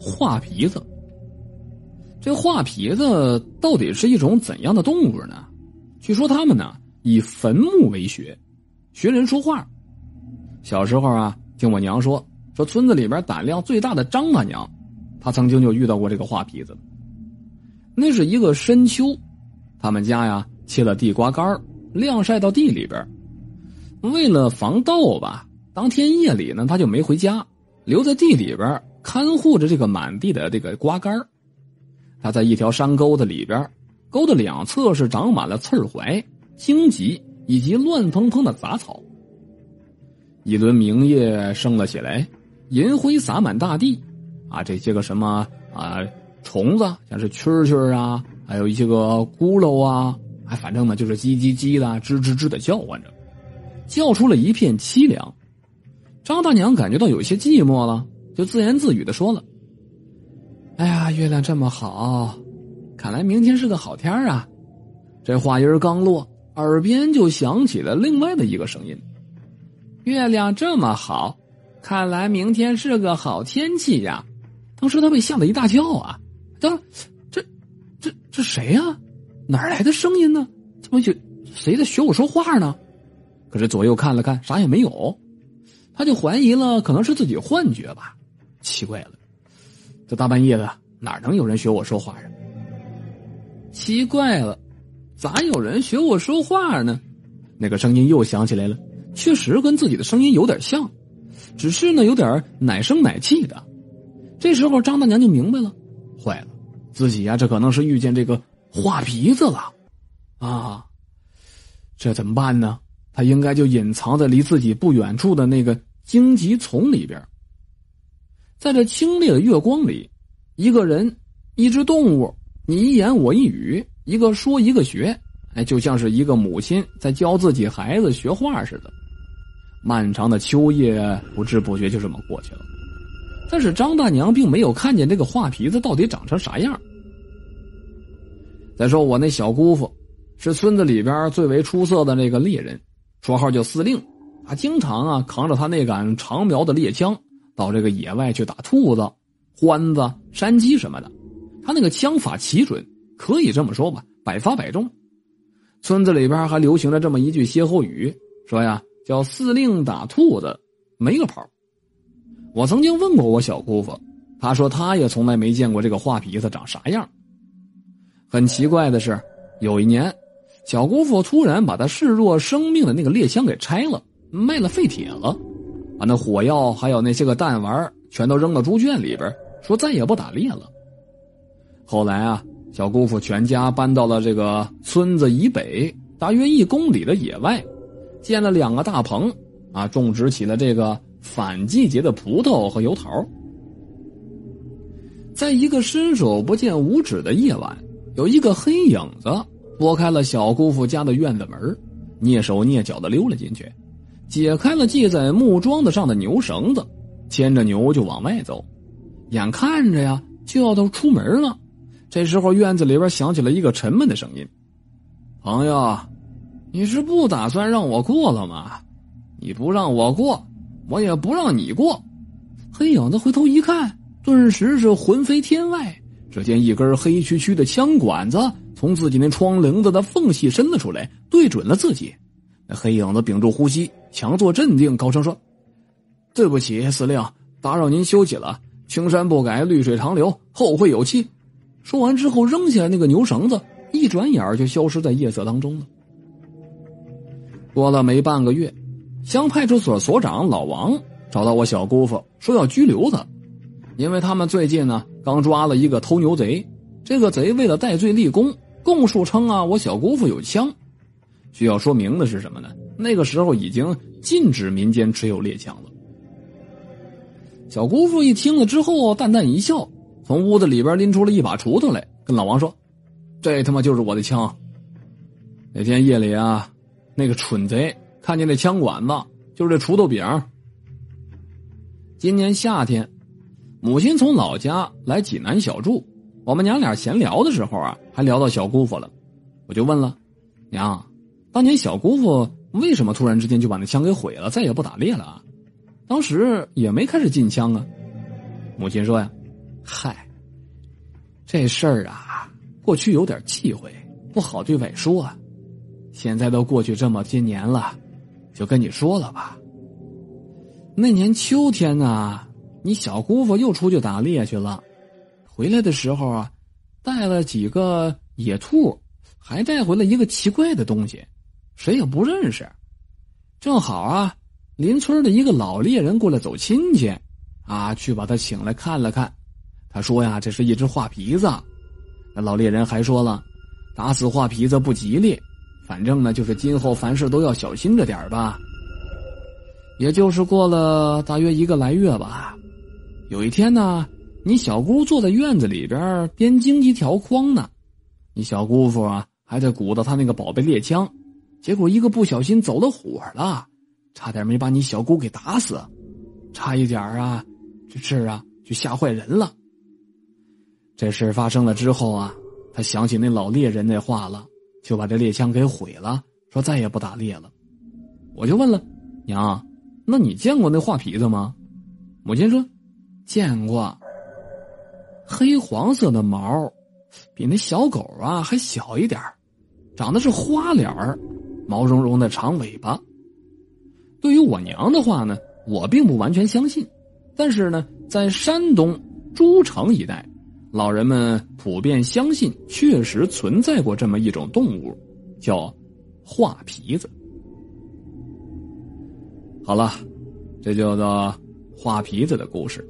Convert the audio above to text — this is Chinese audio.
画皮子。这画皮子到底是一种怎样的动物呢？据说他们呢以坟墓为学，学人说话。小时候啊，听我娘说，说村子里边胆量最大的张大娘，她曾经就遇到过这个画皮子。那是一个深秋，他们家呀切了地瓜干晾晒到地里边。为了防盗吧，当天夜里呢，他就没回家，留在地里边看护着这个满地的这个瓜干他在一条山沟子里边，沟的两侧是长满了刺槐、荆棘以及乱蓬蓬的杂草。一轮明月升了起来，银辉洒满大地，啊，这些个什么啊虫子，像是蛐蛐啊，还有一些个咕噜啊，哎，反正呢就是叽叽叽的、吱吱吱的叫唤着。叫出了一片凄凉，张大娘感觉到有些寂寞了，就自言自语的说了：“哎呀，月亮这么好，看来明天是个好天啊！”这话音刚落，耳边就响起了另外的一个声音：“月亮这么好，看来明天是个好天气呀！”当时他被吓了一大跳啊！这、这、这、这谁呀？哪来的声音呢？怎么就谁在学我说话呢？可是左右看了看，啥也没有，他就怀疑了，可能是自己幻觉吧。奇怪了，这大半夜的，哪能有人学我说话呀？奇怪了，咋有人学我说话呢？那个声音又响起来了，确实跟自己的声音有点像，只是呢有点奶声奶气的。这时候张大娘就明白了，坏了，自己呀这可能是遇见这个画皮子了，啊，这怎么办呢？他应该就隐藏在离自己不远处的那个荆棘丛里边。在这清冽的月光里，一个人，一只动物，你一言我一语，一个说一个学，哎，就像是一个母亲在教自己孩子学画似的。漫长的秋夜不知不觉就这么过去了，但是张大娘并没有看见这个画皮子到底长成啥样。再说我那小姑父，是村子里边最为出色的那个猎人。绰号叫司令，他经常啊扛着他那杆长苗的猎枪，到这个野外去打兔子、獾子、山鸡什么的。他那个枪法奇准，可以这么说吧，百发百中。村子里边还流行着这么一句歇后语，说呀叫“司令打兔子没个跑”。我曾经问过我小姑父，他说他也从来没见过这个画皮子长啥样。很奇怪的是，有一年。小姑父突然把他视若生命的那个猎枪给拆了，卖了废铁了，把那火药还有那些个弹丸全都扔到猪圈里边，说再也不打猎了。后来啊，小姑父全家搬到了这个村子以北大约一公里的野外，建了两个大棚，啊，种植起了这个反季节的葡萄和油桃。在一个伸手不见五指的夜晚，有一个黑影子。拨开了小姑父家的院子门，蹑手蹑脚的溜了进去，解开了系在木桩子上的牛绳子，牵着牛就往外走。眼看着呀，就要到出门了。这时候院子里边响起了一个沉闷的声音：“朋友，你是不打算让我过了吗？你不让我过，我也不让你过。”黑影子回头一看，顿时是魂飞天外。只见一根黑黢黢的枪管子。从自己那窗棂子的缝隙伸了出来，对准了自己。那黑影子屏住呼吸，强作镇定，高声说：“对不起，司令，打扰您休息了。青山不改，绿水长流，后会有期。”说完之后，扔下那个牛绳子，一转眼就消失在夜色当中了。过了没半个月，乡派出所所长老王找到我小姑父，说要拘留他，因为他们最近呢刚抓了一个偷牛贼，这个贼为了戴罪立功。供述称啊，我小姑父有枪。需要说明的是什么呢？那个时候已经禁止民间持有猎枪了。小姑父一听了之后，淡淡一笑，从屋子里边拎出了一把锄头来，跟老王说：“这他妈就是我的枪。”那天夜里啊，那个蠢贼看见那枪管子，就是这锄头柄。今年夏天，母亲从老家来济南小住。我们娘俩闲聊的时候啊，还聊到小姑父了，我就问了，娘，当年小姑父为什么突然之间就把那枪给毁了，再也不打猎了？当时也没开始禁枪啊。母亲说呀，嗨，这事儿啊，过去有点忌讳，不好对外说。现在都过去这么些年了，就跟你说了吧。那年秋天呢，你小姑父又出去打猎去了，回来的时候啊，带了几个野兔，还带回了一个奇怪的东西，谁也不认识。正好啊，邻村的一个老猎人过来走亲戚，啊，去把他请来看了看。他说呀，这是一只画皮子。那老猎人还说了，打死画皮子不吉利。反正呢，就是今后凡事都要小心着点吧。也就是过了大约一个来月吧，有一天呢，你小姑坐在院子里边编荆棘条筐呢，你小姑父啊还在鼓捣他那个宝贝猎枪，结果一个不小心走了火了，差点没把你小姑给打死，差一点啊，这事啊就吓坏人了。这事发生了之后啊，他想起那老猎人那话了。就把这猎枪给毁了，说再也不打猎了。我就问了娘：“那你见过那画皮子吗？”母亲说：“见过。黑黄色的毛，比那小狗啊还小一点长得是花脸儿，毛茸茸的长尾巴。”对于我娘的话呢，我并不完全相信，但是呢，在山东诸城一带。老人们普遍相信，确实存在过这么一种动物，叫画皮子。好了，这就叫画皮子的故事。